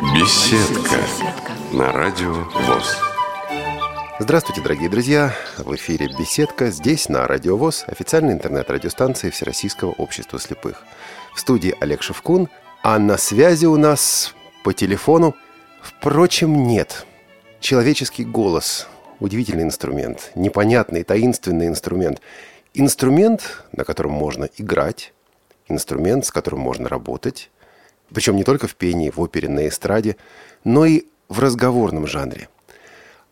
Беседка на радио ВОЗ. Здравствуйте, дорогие друзья! В эфире «Беседка» здесь, на Радио ВОЗ, официальной интернет-радиостанции Всероссийского общества слепых. В студии Олег Шевкун, а на связи у нас по телефону, впрочем, нет. Человеческий голос – удивительный инструмент, непонятный, таинственный инструмент. Инструмент, на котором можно играть, инструмент, с которым можно работать, причем не только в пении, в опере, на эстраде, но и в разговорном жанре.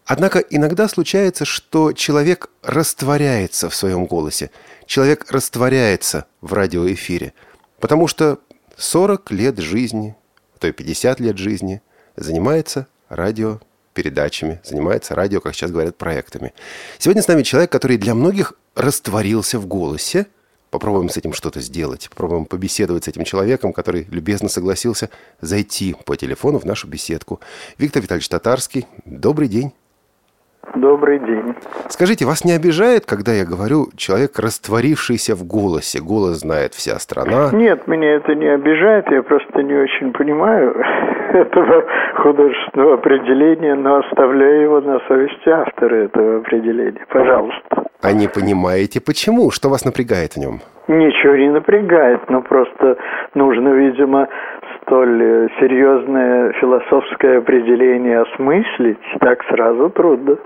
Однако иногда случается, что человек растворяется в своем голосе, человек растворяется в радиоэфире, потому что 40 лет жизни, то и 50 лет жизни занимается радиопередачами, занимается радио, как сейчас говорят, проектами. Сегодня с нами человек, который для многих растворился в голосе – Попробуем с этим что-то сделать. Попробуем побеседовать с этим человеком, который любезно согласился зайти по телефону в нашу беседку. Виктор Витальевич Татарский, добрый день. Добрый день. Скажите, вас не обижает, когда я говорю человек, растворившийся в голосе? Голос знает вся страна. Нет, меня это не обижает, я просто не очень понимаю этого художественного определения, но оставляю его на совести автора этого определения. Пожалуйста. А не понимаете, почему? Что вас напрягает в нем? Ничего не напрягает, но просто нужно, видимо, столь э, серьезное философское определение осмыслить, так сразу трудно.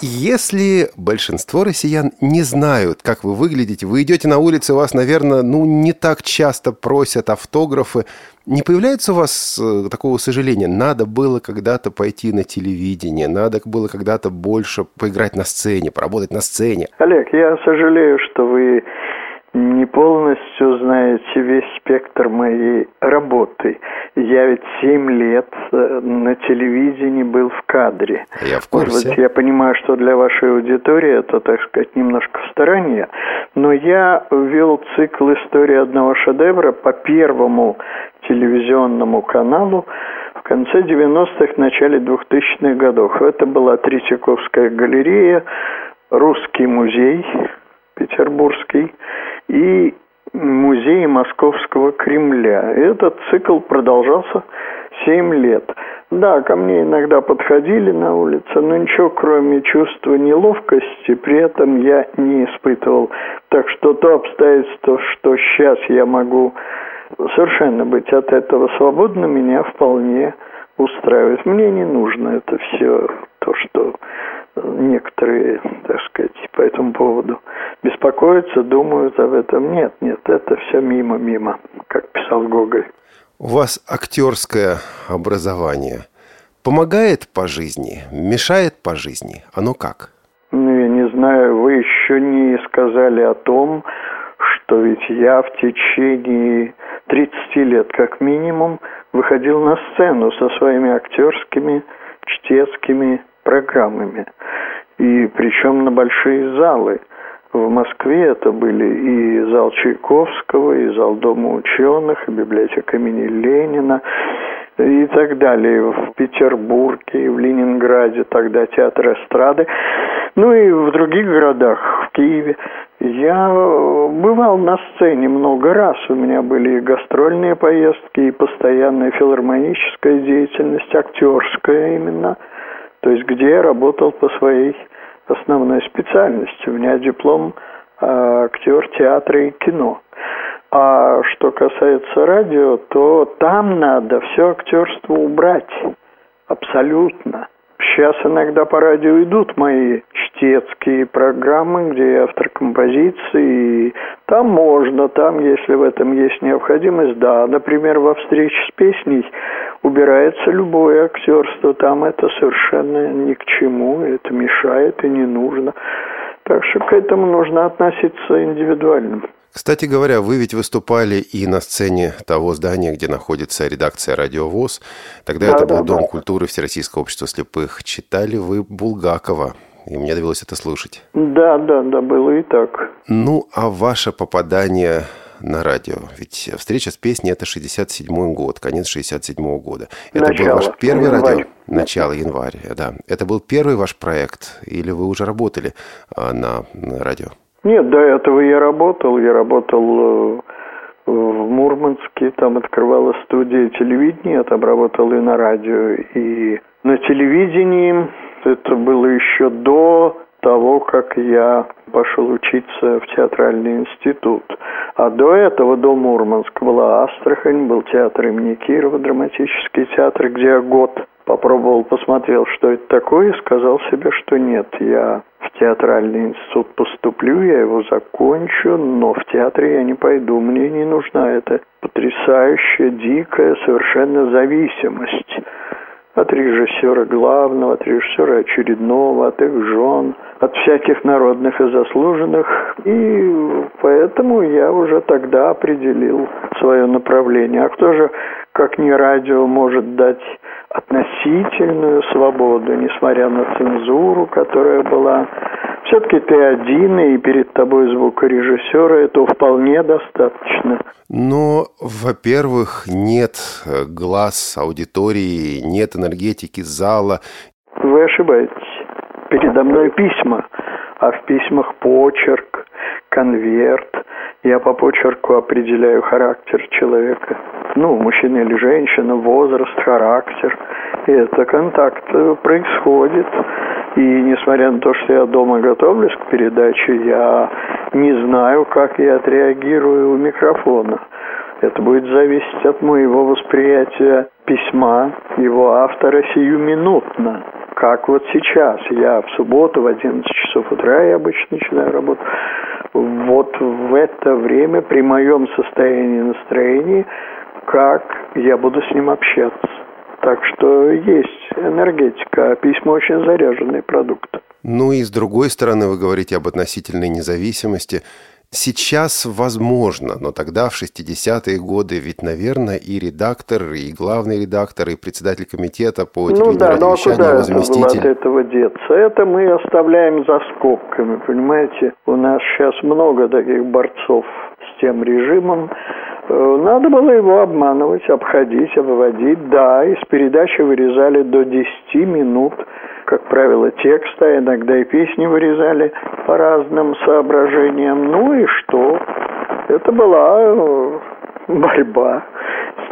Если большинство россиян не знают, как вы выглядите, вы идете на улице, вас, наверное, ну, не так часто просят автографы, не появляется у вас э, такого сожаления? Надо было когда-то пойти на телевидение, надо было когда-то больше поиграть на сцене, поработать на сцене. Олег, я сожалею, что вы не полностью знаете весь спектр моей работы. Я ведь семь лет э, на телевидении был в кадре. Я в курсе. Быть, я понимаю, что для вашей аудитории это, так сказать, немножко в стороне, но я вел цикл истории одного шедевра по первому телевизионному каналу в конце 90-х, начале 2000-х годов. Это была Третьяковская галерея, Русский музей Петербургский и музей Московского Кремля. Этот цикл продолжался 7 лет. Да, ко мне иногда подходили на улице, но ничего кроме чувства неловкости при этом я не испытывал. Так что то обстоятельство, что сейчас я могу совершенно быть от этого свободным, меня вполне устраивает. Мне не нужно это все, то, что некоторые, так сказать, по этому поводу беспокоятся, думают об этом. Нет, нет, это все мимо-мимо, как писал Гоголь. У вас актерское образование помогает по жизни, мешает по жизни? Оно как? Ну, я не знаю, вы еще не сказали о том, что ведь я в течение 30 лет как минимум выходил на сцену со своими актерскими, чтецкими программами. И причем на большие залы. В Москве это были и зал Чайковского, и зал Дома ученых, и библиотека имени Ленина, и так далее. В Петербурге, в Ленинграде тогда театр эстрады. Ну и в других городах, в Киеве. Я бывал на сцене много раз. У меня были и гастрольные поездки, и постоянная филармоническая деятельность, актерская именно – то есть где я работал по своей основной специальности. У меня диплом а, актер театра и кино. А что касается радио, то там надо все актерство убрать. Абсолютно. Сейчас иногда по радио идут мои чтецкие программы, где я автор композиции. И там можно, там, если в этом есть необходимость, да. Например, во встрече с песней убирается любое актерство. Там это совершенно ни к чему, это мешает и не нужно. Так что к этому нужно относиться индивидуально. Кстати говоря, вы ведь выступали и на сцене того здания, где находится редакция «Радиовоз». Тогда да, это да, был Дом да. культуры Всероссийского общества слепых. Читали вы Булгакова, и мне довелось это слушать. Да, да, да, было и так. Ну, а ваше попадание на радио? Ведь встреча с песней – это 67-й год, конец 67-го года. Это Начало. был ваш первый январь. радио? Начало января, да. Это был первый ваш проект? Или вы уже работали а, на радио? Нет, до этого я работал. Я работал э, в Мурманске, там открывала студия телевидения, я там работал и на радио, и на телевидении. Это было еще до того, как я пошел учиться в театральный институт. А до этого, до Мурманска, была Астрахань, был театр имени Кирова, драматический театр, где я год попробовал, посмотрел, что это такое, и сказал себе, что нет, я в театральный институт поступлю, я его закончу, но в театре я не пойду, мне не нужна эта потрясающая, дикая совершенно зависимость от режиссера главного, от режиссера очередного, от их жен, от всяких народных и заслуженных. И поэтому я уже тогда определил свое направление. А кто же, как не радио, может дать относительную свободу, несмотря на цензуру, которая была. Все-таки ты один, и перед тобой звукорежиссера этого вполне достаточно. Но, во-первых, нет глаз аудитории, нет энергетики зала. Вы ошибаетесь. Передо мной письма, а в письмах почерк, конверт. Я по почерку определяю характер человека ну, мужчина или женщина, возраст, характер. И это контакт происходит. И несмотря на то, что я дома готовлюсь к передаче, я не знаю, как я отреагирую у микрофона. Это будет зависеть от моего восприятия письма его автора сиюминутно. Как вот сейчас. Я в субботу в 11 часов утра я обычно начинаю работать. Вот в это время при моем состоянии настроения как я буду с ним общаться. Так что есть энергетика, а письма очень заряженный продукт. Ну и с другой стороны, вы говорите об относительной независимости. Сейчас возможно, но тогда, в 60-е годы, ведь, наверное, и редактор, и главный редактор, и председатель комитета по ну, да, но ну, а куда его заместитель. от этого деться? Это мы оставляем за скобками, понимаете? У нас сейчас много таких борцов с тем режимом, надо было его обманывать, обходить, обводить. Да, из передачи вырезали до 10 минут, как правило, текста, иногда и песни вырезали по разным соображениям. Ну и что? Это была э, борьба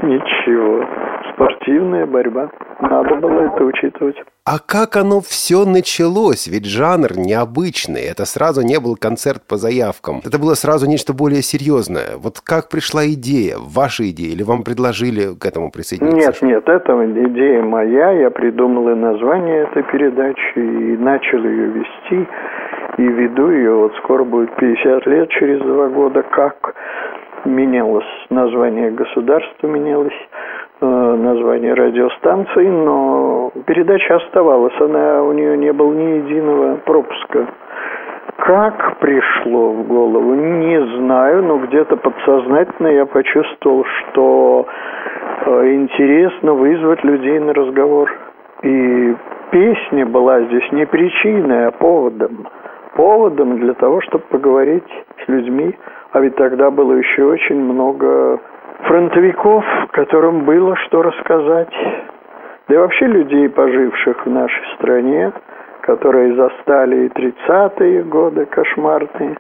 ничего. Спортивная борьба. Надо было это учитывать. А как оно все началось? Ведь жанр необычный. Это сразу не был концерт по заявкам. Это было сразу нечто более серьезное. Вот как пришла идея? Ваша идея? Или вам предложили к этому присоединиться? Нет, нет, это идея моя. Я придумал и название этой передачи, и начал ее вести. И веду ее. Вот скоро будет 50 лет, через два года, как менялось название государства, менялось э, название радиостанции, но передача оставалась, она у нее не было ни единого пропуска. Как пришло в голову, не знаю, но где-то подсознательно я почувствовал, что э, интересно вызвать людей на разговор. И песня была здесь не причиной, а поводом. Поводом для того, чтобы поговорить с людьми а ведь тогда было еще очень много фронтовиков, которым было что рассказать. Да и вообще людей, поживших в нашей стране, которые застали и 30-е годы кошмарные,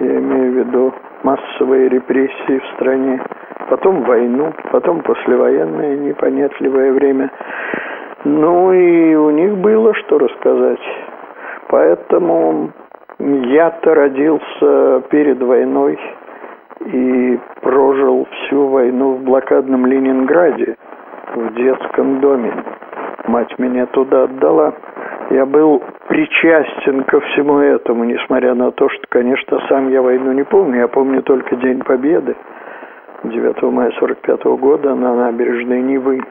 я имею в виду массовые репрессии в стране, потом войну, потом послевоенное непонятливое время. Ну и у них было что рассказать. Поэтому я-то родился перед войной и прожил всю войну в блокадном Ленинграде, в детском доме. Мать меня туда отдала. Я был причастен ко всему этому, несмотря на то, что, конечно, сам я войну не помню. Я помню только День Победы 9 мая 45 года на набережной Невы.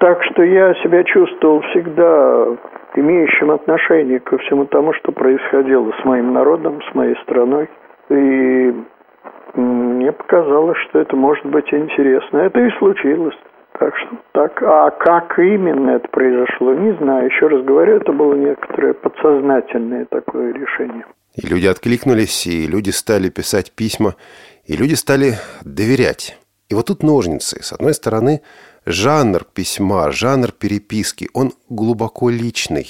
Так что я себя чувствовал всегда имеющим отношение ко всему тому, что происходило с моим народом, с моей страной. И мне показалось, что это может быть интересно. Это и случилось. Так что так. А как именно это произошло, не знаю. Еще раз говорю, это было некоторое подсознательное такое решение. И люди откликнулись, и люди стали писать письма, и люди стали доверять. И вот тут ножницы. С одной стороны, жанр письма, жанр переписки, он глубоко личный,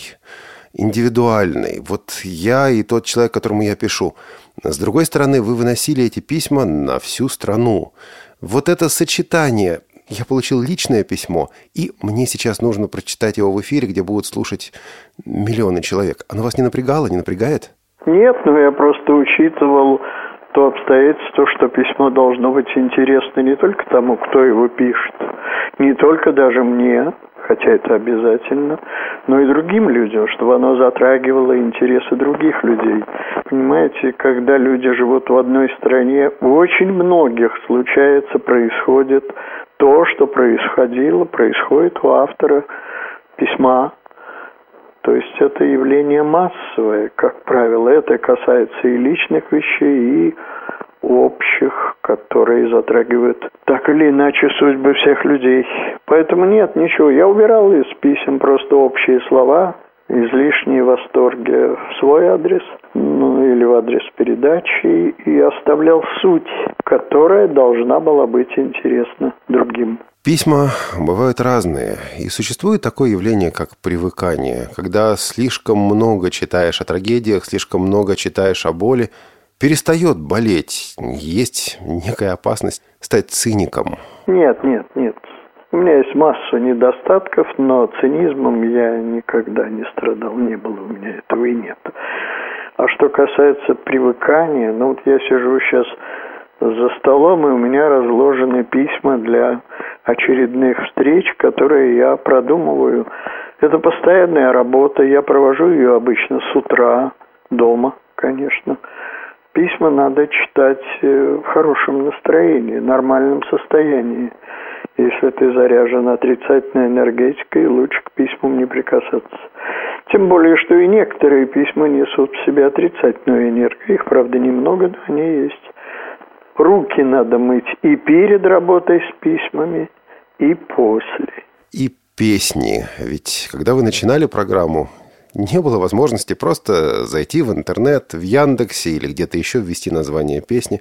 индивидуальный. Вот я и тот человек, которому я пишу. С другой стороны, вы выносили эти письма на всю страну. Вот это сочетание я получил личное письмо, и мне сейчас нужно прочитать его в эфире, где будут слушать миллионы человек. Оно вас не напрягало, не напрягает? Нет, но я просто учитывал то обстоятельство, что письмо должно быть интересно не только тому, кто его пишет, не только даже мне, хотя это обязательно, но и другим людям, чтобы оно затрагивало интересы других людей. Понимаете, когда люди живут в одной стране, у очень многих случается, происходит то, что происходило, происходит у автора письма. То есть это явление массовое, как правило. Это касается и личных вещей, и общих, которые затрагивают так или иначе судьбы всех людей. Поэтому нет, ничего. Я убирал из писем просто общие слова, излишние восторги в свой адрес, ну или в адрес передачи, и оставлял суть, которая должна была быть интересна другим. Письма бывают разные, и существует такое явление, как привыкание, когда слишком много читаешь о трагедиях, слишком много читаешь о боли, перестает болеть. Есть некая опасность стать циником. Нет, нет, нет. У меня есть масса недостатков, но цинизмом я никогда не страдал, не было у меня этого и нет. А что касается привыкания, ну вот я сижу сейчас за столом, и у меня разложены письма для очередных встреч, которые я продумываю. Это постоянная работа, я провожу ее обычно с утра, дома, конечно. Письма надо читать э, в хорошем настроении, нормальном состоянии. Если ты заряжен отрицательной энергетикой, лучше к письмам не прикасаться. Тем более, что и некоторые письма несут в себе отрицательную энергию. Их, правда, немного, но они есть. Руки надо мыть и перед работой с письмами, и после. И песни. Ведь когда вы начинали программу, не было возможности просто зайти в интернет, в Яндексе или где-то еще ввести название песни.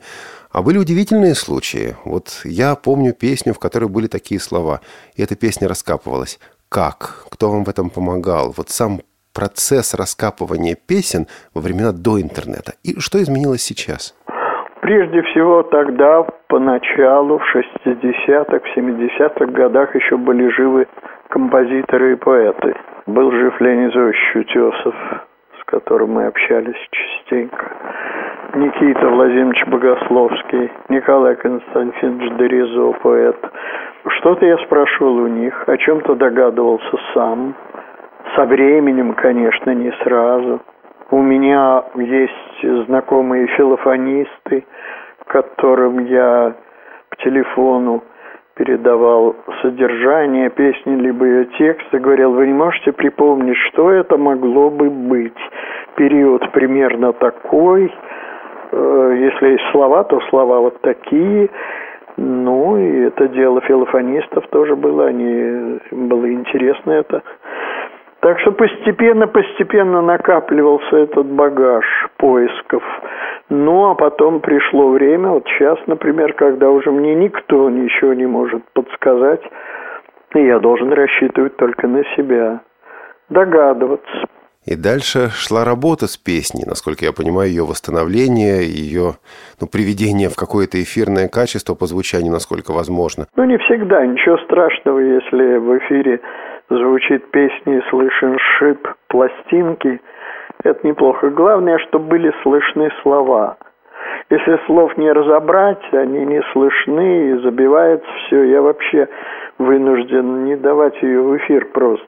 А были удивительные случаи. Вот я помню песню, в которой были такие слова, и эта песня раскапывалась. Как? Кто вам в этом помогал? Вот сам процесс раскапывания песен во времена до интернета. И что изменилось сейчас? Прежде всего, тогда, поначалу, в 60-х, в 70-х годах еще были живы композиторы и поэты. Был жив Леонид Утесов, с которым мы общались частенько. Никита Владимирович Богословский, Николай Константинович Доризо, поэт. Что-то я спрашивал у них, о чем-то догадывался сам. Со временем, конечно, не сразу. У меня есть знакомые филофонисты, которым я по телефону передавал содержание песни, либо ее текст, и говорил, вы не можете припомнить, что это могло бы быть. Период примерно такой, э, если есть слова, то слова вот такие. Ну, и это дело филофонистов тоже было, они, было интересно это. Так что постепенно-постепенно накапливался этот багаж поисков. Ну, а потом пришло время, вот сейчас, например, когда уже мне никто ничего не может подсказать, и я должен рассчитывать только на себя, догадываться. И дальше шла работа с песней, насколько я понимаю, ее восстановление, ее ну, приведение в какое-то эфирное качество по звучанию, насколько возможно. Ну, не всегда. Ничего страшного, если в эфире звучит песня и слышен шип пластинки. Это неплохо. Главное, чтобы были слышны слова. Если слов не разобрать, они не слышны и забивается все. Я вообще вынужден не давать ее в эфир просто.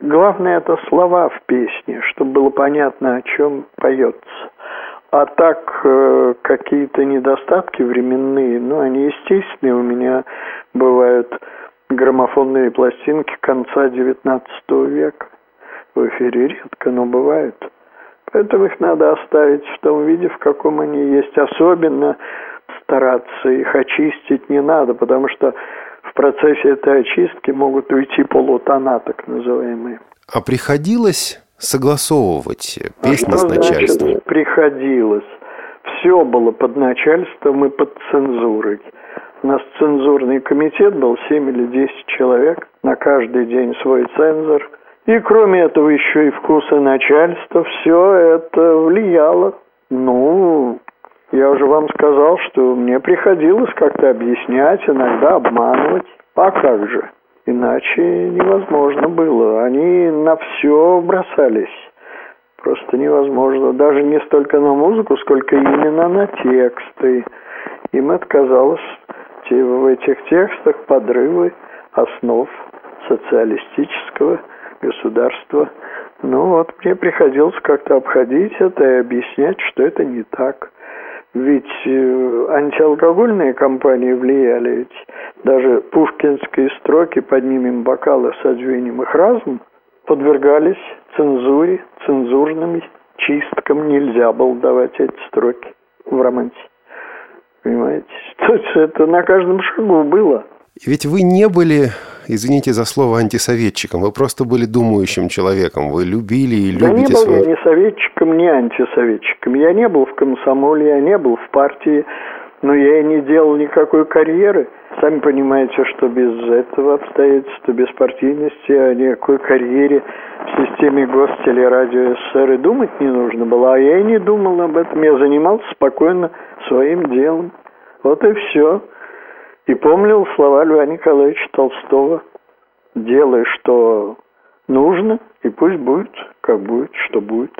Главное это слова в песне, чтобы было понятно, о чем поется. А так э, какие-то недостатки временные, ну, они естественные у меня бывают граммофонные пластинки конца XIX века. В эфире редко, но бывают. Поэтому их надо оставить в том виде, в каком они есть. Особенно стараться их очистить не надо, потому что в процессе этой очистки могут уйти полутона, так называемые. А приходилось согласовывать песни а с начальством? Значит, приходилось. Все было под начальством и под цензурой. У нас цензурный комитет был 7 или 10 человек, на каждый день свой цензор. И кроме этого еще и вкусы начальства, все это влияло. Ну, Я уже вам сказал, что мне приходилось как-то объяснять, иногда обманывать. А как же? Иначе невозможно было. Они на все бросались. Просто невозможно. Даже не столько на музыку, сколько именно на тексты. Им это казалось в этих текстах подрывы основ социалистического государства. Ну вот мне приходилось как-то обходить это и объяснять, что это не так. Ведь э, антиалкогольные компании влияли, ведь даже пушкинские строки «Поднимем бокалы, содвинем их разум» подвергались цензуре, цензурным чисткам. Нельзя было давать эти строки в романсе. Понимаете? То есть это на каждом шагу было. Ведь вы не были, извините за слово, антисоветчиком. Вы просто были думающим человеком. Вы любили и любите да не был свою... я ни советчиком, ни антисоветчиком. Я не был в комсомоле, я не был в партии, но я и не делал никакой карьеры. Сами понимаете, что без этого обстоятельства, без партийности, о никакой карьере в системе гостелерадио СССР и думать не нужно было. А я и не думал об этом. Я занимался спокойно своим делом. Вот и все. И помнил слова Льва Николаевича Толстого. Делай, что нужно, и пусть будет, как будет, что будет.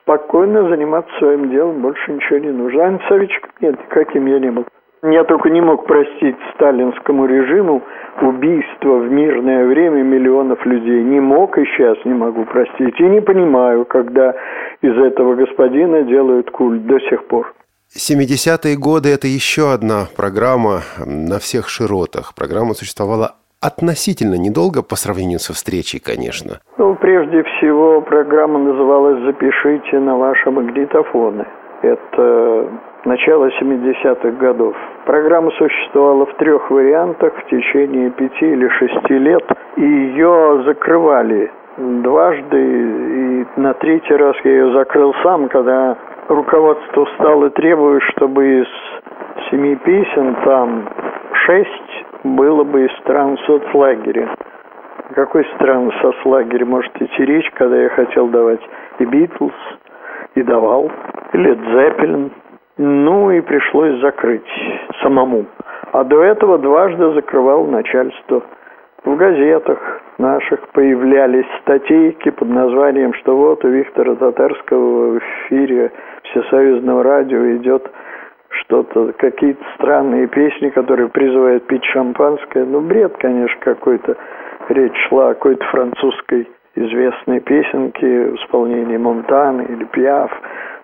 Спокойно заниматься своим делом, больше ничего не нужно. А антисоветчиком нет, каким я не был. Я только не мог простить сталинскому режиму убийство в мирное время миллионов людей. Не мог и сейчас не могу простить. И не понимаю, когда из этого господина делают культ до сих пор. 70-е годы – это еще одна программа на всех широтах. Программа существовала относительно недолго по сравнению со встречей, конечно. Ну, прежде всего, программа называлась «Запишите на ваши магнитофоны». Это начало 70-х годов. Программа существовала в трех вариантах в течение пяти или шести лет, и ее закрывали дважды, и на третий раз я ее закрыл сам, когда руководство встало и требует, чтобы из семи песен там шесть было бы из стран соцлагеря. Какой стран соцлагеря может идти речь, когда я хотел давать и Битлз, и давал, и Лед Зеппелин. Ну и пришлось закрыть самому. А до этого дважды закрывал начальство. В газетах наших появлялись статейки под названием, что вот у Виктора Татарского в эфире Всесоюзного радио идет что-то, какие-то странные песни, которые призывают пить шампанское. Ну, бред, конечно, какой-то. Речь шла о какой-то французской известной песенке в исполнении Монтаны или Пиаф.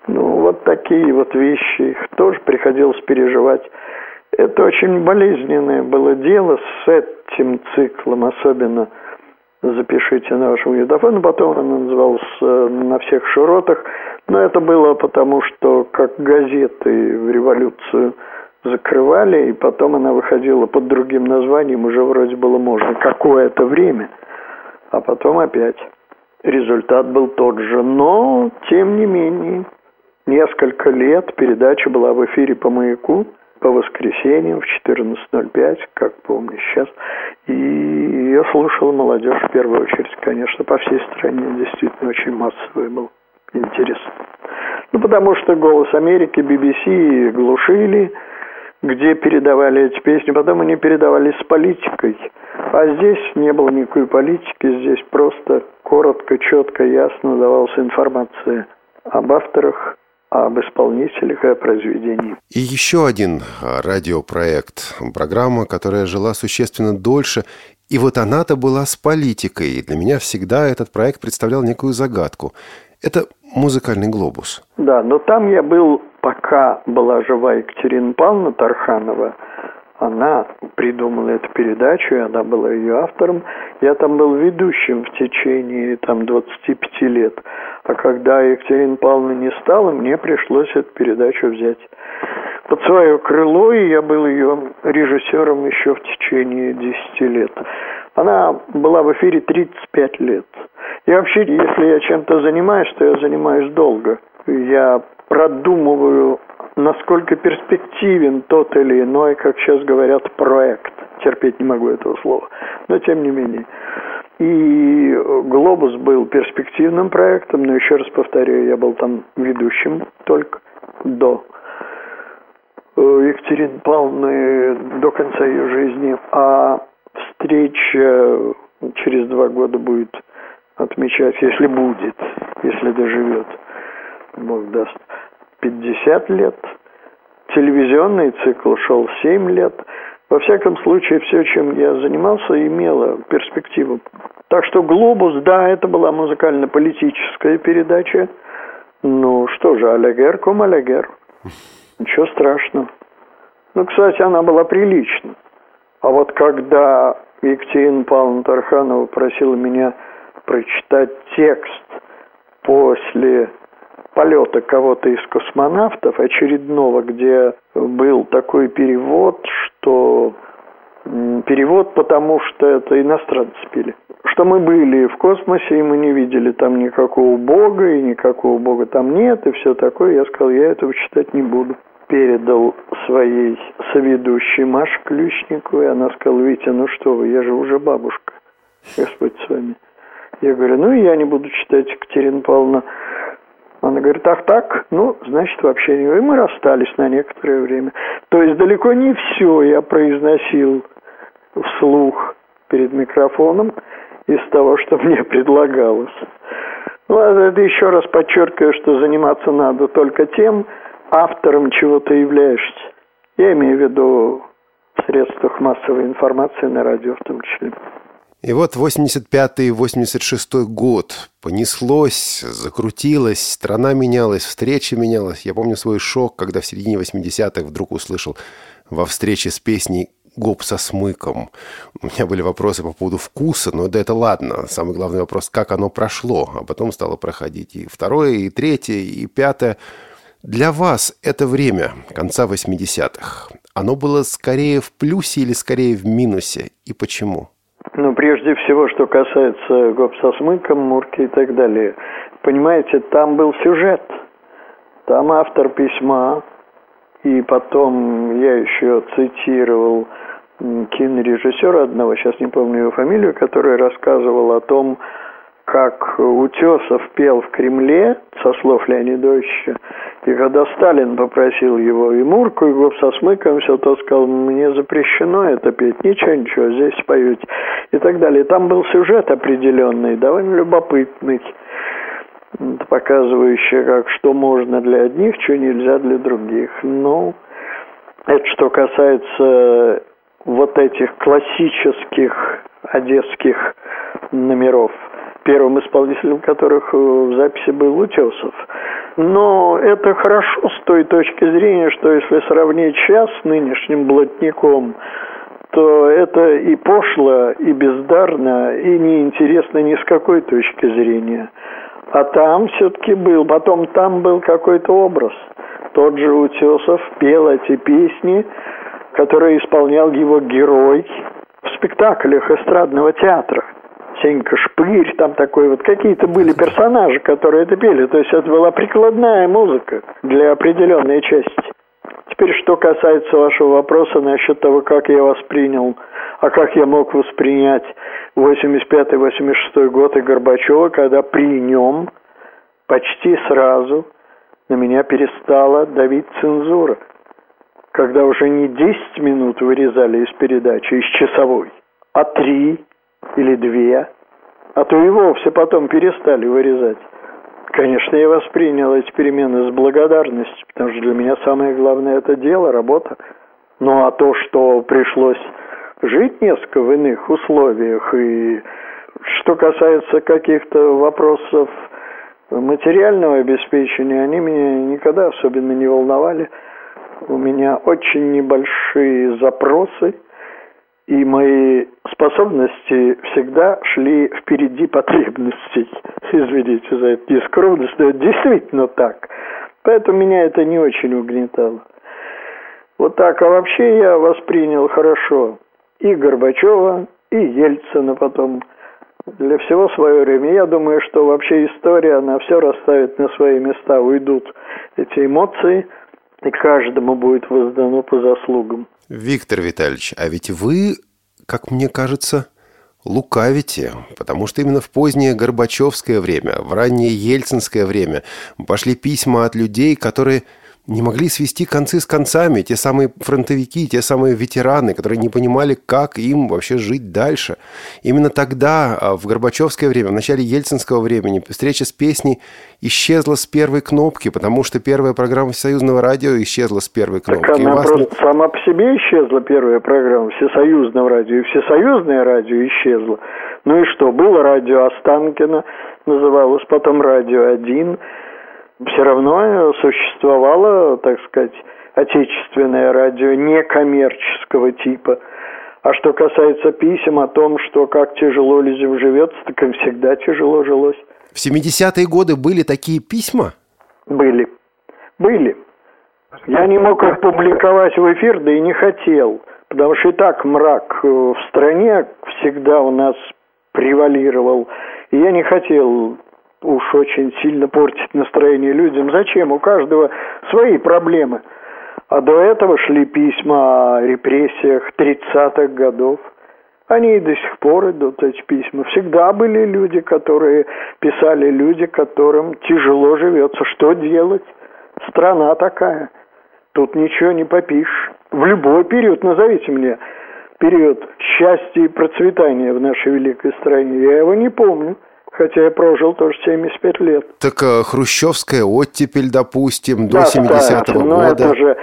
Ну, вот такие вот вещи, их тоже приходилось переживать. Это очень болезненное было дело с этим циклом, особенно запишите на вашем магнитофоне, потом она называлась «На всех широтах», но это было потому, что как газеты в революцию закрывали, и потом она выходила под другим названием, уже вроде было можно какое-то время, а потом опять. Результат был тот же, но тем не менее несколько лет передача была в эфире по «Маяку», по воскресеньям в 14.05, как помню сейчас. И ее слушала молодежь в первую очередь, конечно, по всей стране. Действительно, очень массовый был интерес. Ну, потому что «Голос Америки», BBC глушили, где передавали эти песни, потом они передавались с политикой. А здесь не было никакой политики, здесь просто коротко, четко, ясно давалась информация об авторах, об исполнителях и о произведении. И еще один а, радиопроект, программа, которая жила существенно дольше, и вот она-то была с политикой. И для меня всегда этот проект представлял некую загадку. Это музыкальный глобус. Да, но там я был, пока была жива Екатерина Павловна Тарханова, она придумала эту передачу, и она была ее автором. Я там был ведущим в течение там, 25 лет. А когда Екатерина Павловна не стала, мне пришлось эту передачу взять под свое крыло, и я был ее режиссером еще в течение 10 лет. Она была в эфире 35 лет. И вообще, если я чем-то занимаюсь, то я занимаюсь долго. Я продумываю насколько перспективен тот или иной, как сейчас говорят, проект. Терпеть не могу этого слова. Но тем не менее. И «Глобус» был перспективным проектом, но еще раз повторяю, я был там ведущим только до Екатерины Павловны до конца ее жизни, а встреча через два года будет отмечать, если будет, если доживет, Бог даст, 50 лет. Телевизионный цикл шел 7 лет. Во всяком случае, все, чем я занимался, имело перспективу. Так что «Глобус», да, это была музыкально-политическая передача. Ну что же, «Алягер ком Алягер». Ничего страшного. Ну, кстати, она была прилична. А вот когда Екатерина Павловна Тарханова просила меня прочитать текст после полета кого-то из космонавтов очередного, где был такой перевод, что перевод, потому что это иностранцы пели. Что мы были в космосе, и мы не видели там никакого бога, и никакого бога там нет, и все такое. Я сказал, я этого читать не буду. Передал своей соведущей Маше Ключнику, и она сказала, Витя, ну что вы, я же уже бабушка. Господь с вами. Я говорю, ну я не буду читать, Екатерина Павловна. Она говорит, ах так, ну, значит, вообще не... И мы расстались на некоторое время. То есть далеко не все я произносил вслух перед микрофоном из того, что мне предлагалось. Ну, а это еще раз подчеркиваю, что заниматься надо только тем, автором чего ты являешься. Я имею в виду в средствах массовой информации на радио в том числе. И вот 85-86 год. Понеслось, закрутилось, страна менялась, встреча менялась. Я помню свой шок, когда в середине 80-х вдруг услышал во встрече с песней гоп со смыком. У меня были вопросы по поводу вкуса, но да это ладно. Самый главный вопрос, как оно прошло, а потом стало проходить и второе, и третье, и пятое. Для вас это время конца 80-х, оно было скорее в плюсе или скорее в минусе, и почему? Ну, прежде всего, что касается гоп со смыком, Мурки и так далее. Понимаете, там был сюжет. Там автор письма, и потом я еще цитировал кинорежиссера одного, сейчас не помню его фамилию, который рассказывал о том, как Утесов пел в Кремле, со слов Леонидовича, и когда Сталин попросил его и Мурку, и гоп со смыком, все, тот сказал, мне запрещено это петь, ничего, ничего, здесь поете, и так далее. Там был сюжет определенный, довольно любопытный, показывающий, как что можно для одних, что нельзя для других. Ну, это что касается вот этих классических одесских номеров – первым исполнителем которых э, в записи был Утесов. Но это хорошо с той точки зрения, что если сравнить сейчас с нынешним блатником, то это и пошло, и бездарно, и неинтересно ни с какой точки зрения. А там все-таки был, потом там был какой-то образ. Тот же Утесов пел эти песни, которые исполнял его герой в спектаклях эстрадного театра. Сенька Шпырь, там такой вот, какие-то были персонажи, которые это пели. То есть это была прикладная музыка для определенной части. Теперь, что касается вашего вопроса насчет того, как я воспринял, а как я мог воспринять 85-86 год и Горбачева, когда при нем почти сразу на меня перестала давить цензура. Когда уже не 10 минут вырезали из передачи, из часовой, а 3 или две, а то и вовсе потом перестали вырезать. Конечно, я воспринял эти перемены с благодарностью, потому что для меня самое главное это дело, работа. Ну а то, что пришлось жить несколько в иных условиях, и что касается каких-то вопросов материального обеспечения, они меня никогда особенно не волновали. У меня очень небольшие запросы – и мои способности всегда шли впереди потребностей. Извините за эту нескромность, но это действительно так. Поэтому меня это не очень угнетало. Вот так. А вообще я воспринял хорошо и Горбачева, и Ельцина потом. Для всего свое время. Я думаю, что вообще история, она все расставит на свои места. Уйдут эти эмоции, и каждому будет воздано по заслугам. Виктор Витальевич, а ведь вы, как мне кажется, лукавите, потому что именно в позднее Горбачевское время, в раннее Ельцинское время пошли письма от людей, которые не могли свести концы с концами. Те самые фронтовики, те самые ветераны, которые не понимали, как им вообще жить дальше. Именно тогда, а, в Горбачевское время, в начале ельцинского времени, встреча с песней исчезла с первой кнопки, потому что первая программа Всесоюзного радио исчезла с первой кнопки. Так она просто не... сама по себе исчезла, первая программа Всесоюзного радио, и Всесоюзное радио исчезло. Ну и что, было радио Останкина, называлось потом радио 1, все равно существовало, так сказать, отечественное радио некоммерческого типа. А что касается писем о том, что как тяжело людям живется, так им всегда тяжело жилось. В 70-е годы были такие письма? Были. Были. Я не мог их публиковать в эфир, да и не хотел. Потому что и так мрак в стране всегда у нас превалировал. И я не хотел уж очень сильно портить настроение людям. Зачем? У каждого свои проблемы. А до этого шли письма о репрессиях 30-х годов. Они и до сих пор идут, эти письма. Всегда были люди, которые писали люди, которым тяжело живется. Что делать? Страна такая. Тут ничего не попишешь. В любой период, назовите мне, период счастья и процветания в нашей великой стране. Я его не помню хотя я прожил тоже 75 лет. Так э, хрущевская оттепель, допустим, до да, 70-го года. но это же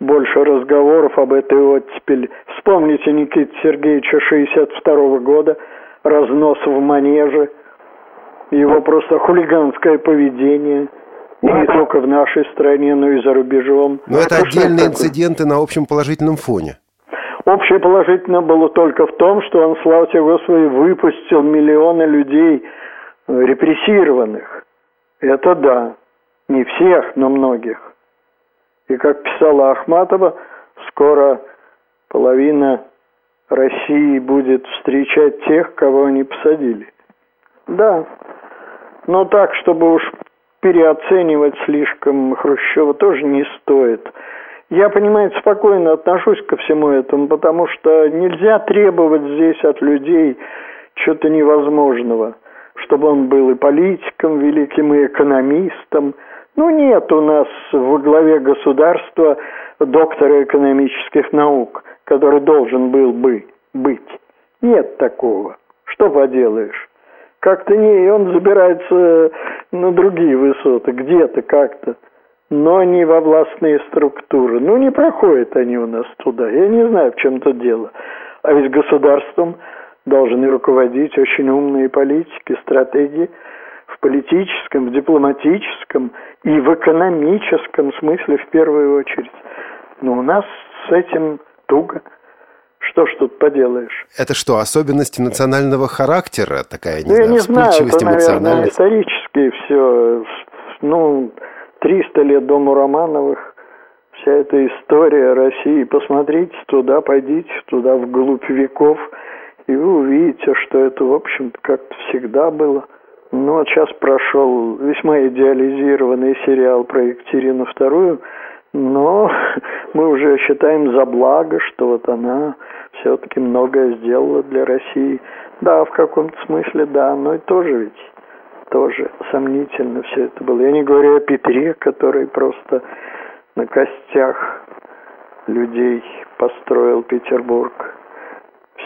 больше разговоров об этой оттепели. Вспомните Никита Сергеевича 62 -го года, разнос в манеже, его просто хулиганское поведение. И не только в нашей стране, но и за рубежом. Но это, это отдельные инциденты на общем положительном фоне. Общее положительное было только в том, что он, слава тебе Господи, выпустил миллионы людей репрессированных. Это да, не всех, но многих. И как писала Ахматова, скоро половина России будет встречать тех, кого они посадили. Да, но так, чтобы уж переоценивать слишком Хрущева тоже не стоит. Я, понимаете, спокойно отношусь ко всему этому, потому что нельзя требовать здесь от людей чего-то невозможного – чтобы он был и политиком великим, и экономистом. Ну, нет у нас во главе государства доктора экономических наук, который должен был бы быть. Нет такого. Что поделаешь? Как-то не, и он забирается на другие высоты, где-то как-то, но не во властные структуры. Ну, не проходят они у нас туда. Я не знаю, в чем то дело. А ведь государством должны руководить очень умные политики, стратегии в политическом, в дипломатическом и в экономическом смысле в первую очередь. Но у нас с этим туго. Что ж тут поделаешь? Это что, особенности национального характера? Такая, не ну, знаю, я не знаю, это, наверное, исторически все. Ну, 300 лет дому Романовых, вся эта история России. Посмотрите туда, пойдите туда вглубь веков – и вы увидите, что это, в общем-то, как-то всегда было. Ну, вот сейчас прошел весьма идеализированный сериал про Екатерину II, но мы уже считаем за благо, что вот она все-таки многое сделала для России. Да, в каком-то смысле, да, но и тоже ведь тоже сомнительно все это было. Я не говорю о Петре, который просто на костях людей построил Петербург.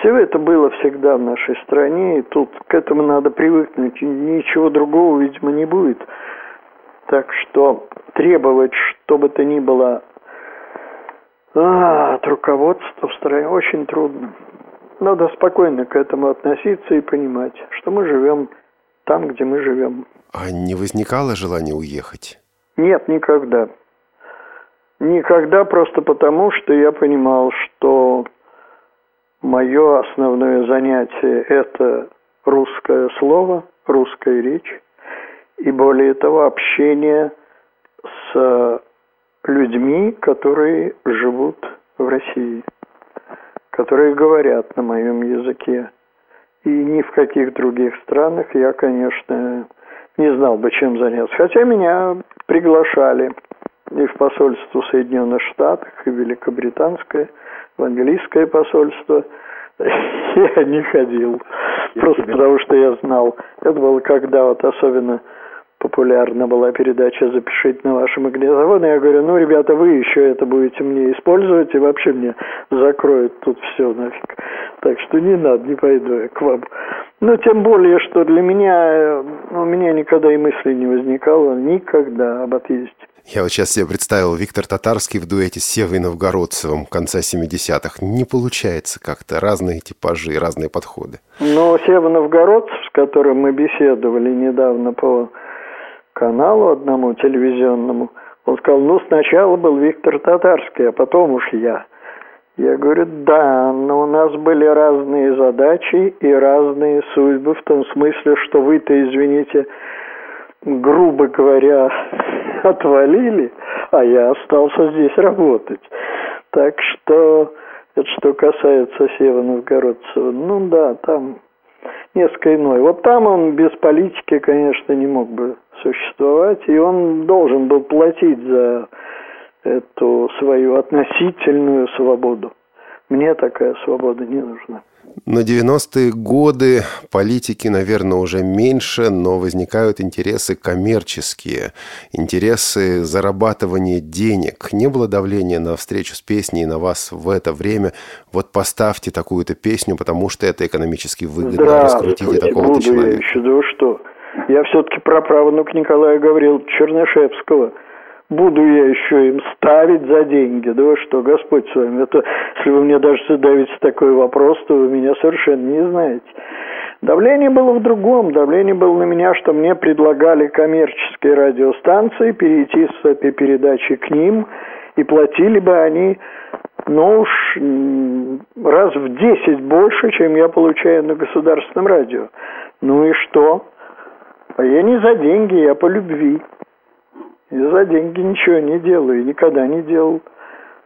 Все это было всегда в нашей стране, и тут к этому надо привыкнуть. Ничего другого, видимо, не будет. Так что требовать, что бы то ни было а, от руководства в стране очень трудно. Надо спокойно к этому относиться и понимать, что мы живем там, где мы живем. А не возникало желания уехать? Нет, никогда. Никогда просто потому, что я понимал, что Мое основное занятие – это русское слово, русская речь, и более того, общение с людьми, которые живут в России, которые говорят на моем языке. И ни в каких других странах я, конечно, не знал бы, чем заняться. Хотя меня приглашали и в посольство Соединенных Штатов, и Великобританское – в английское посольство. Я не ходил, просто потому что я знал. Это было когда вот особенно популярна была передача «Запишите на ваши магнитофоны». Я говорю, ну, ребята, вы еще это будете мне использовать, и вообще мне закроют тут все нафиг. Так что не надо, не пойду я к вам. Но тем более, что для меня, у меня никогда и мысли не возникало, никогда об отъезде. Я вот сейчас себе представил Виктор Татарский в дуэте с Севой Новгородцевым конца 70-х. Не получается как-то. Разные типажи, разные подходы. Но Сева Новгородцев, с которым мы беседовали недавно по каналу одному телевизионному, он сказал, ну, сначала был Виктор Татарский, а потом уж я. Я говорю, да, но у нас были разные задачи и разные судьбы, в том смысле, что вы-то, извините, грубо говоря, отвалили, а я остался здесь работать. Так что, это что касается Сева Новгородцева, ну да, там несколько иной. Вот там он без политики, конечно, не мог бы существовать, и он должен был платить за эту свою относительную свободу. Мне такая свобода не нужна. На 90-е годы политики, наверное, уже меньше, но возникают интересы коммерческие, интересы зарабатывания денег. Не было давления на встречу с песней на вас в это время. Вот поставьте такую-то песню, потому что это экономически выгодно. Раскрутите такого-то человека. Да что? Я все-таки праправнук Николая Гавриловича Чернышевского – буду я еще им ставить за деньги. Да вы что, Господь с вами, это, если вы мне даже задаете такой вопрос, то вы меня совершенно не знаете. Давление было в другом. Давление было на меня, что мне предлагали коммерческие радиостанции перейти с этой передачи к ним, и платили бы они, ну уж раз в десять больше, чем я получаю на государственном радио. Ну и что? А я не за деньги, я по любви. И за деньги ничего не делаю, никогда не делал.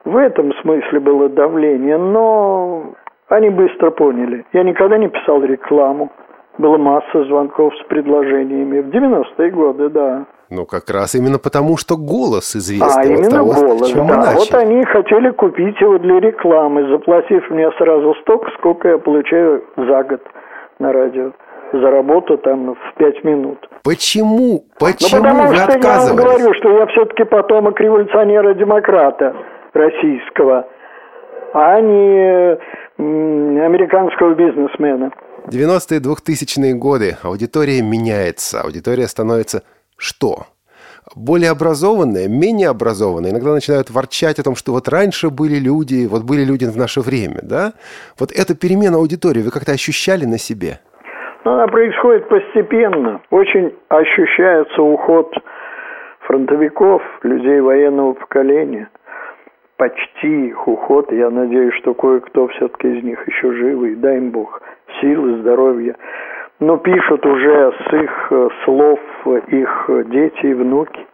В этом смысле было давление, но они быстро поняли. Я никогда не писал рекламу. Была масса звонков с предложениями. В 90-е годы, да. Ну, как раз именно потому, что голос известный. А, вот именно того, голос, да. Вот они хотели купить его для рекламы, заплатив мне сразу столько, сколько я получаю за год на радио за работу там в пять минут. Почему? Почему ну, потому вы что я вам говорю, что я все-таки потомок революционера-демократа российского, а не американского бизнесмена. 90-е, 2000-е годы аудитория меняется. Аудитория становится что? более образованные, менее образованные иногда начинают ворчать о том, что вот раньше были люди, вот были люди в наше время, да? Вот эту перемену аудитории вы как-то ощущали на себе? Но она происходит постепенно. Очень ощущается уход фронтовиков, людей военного поколения. Почти их уход. Я надеюсь, что кое-кто все-таки из них еще живы. Дай им Бог силы, здоровья. Но пишут уже с их э, слов их дети и внуки.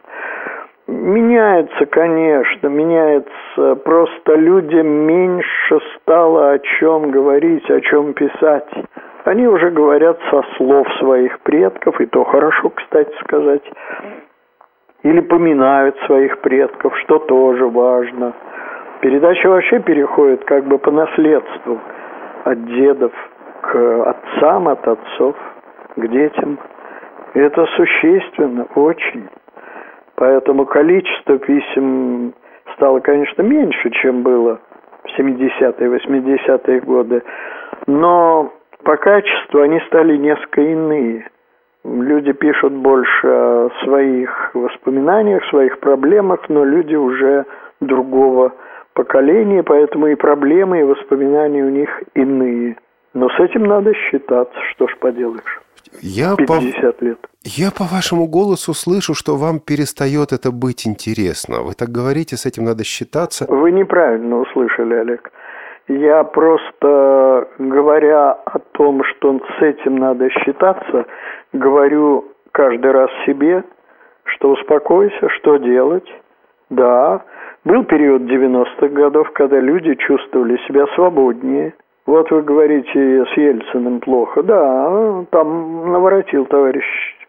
Меняется, конечно, меняется. Просто людям меньше стало о чем говорить, о чем писать. Они уже говорят со слов своих предков, и то хорошо, кстати сказать. Или поминают своих предков, что тоже важно. Передача вообще переходит как бы по наследству от дедов к отцам, от отцов к детям. И это существенно, очень. Поэтому количество писем стало, конечно, меньше, чем было в 70-е, 80-е годы. Но по качеству они стали несколько иные. Люди пишут больше о своих воспоминаниях, своих проблемах, но люди уже другого поколения, поэтому и проблемы, и воспоминания у них иные. Но с этим надо считаться, что ж поделаешь. Я 50 по... лет. Я по вашему голосу слышу, что вам перестает это быть интересно. Вы так говорите, с этим надо считаться. Вы неправильно услышали, Олег. Я просто, говоря о том, что с этим надо считаться, говорю каждый раз себе, что успокойся, что делать. Да, был период 90-х годов, когда люди чувствовали себя свободнее. Вот вы говорите, с Ельциным плохо. Да, там наворотил товарищ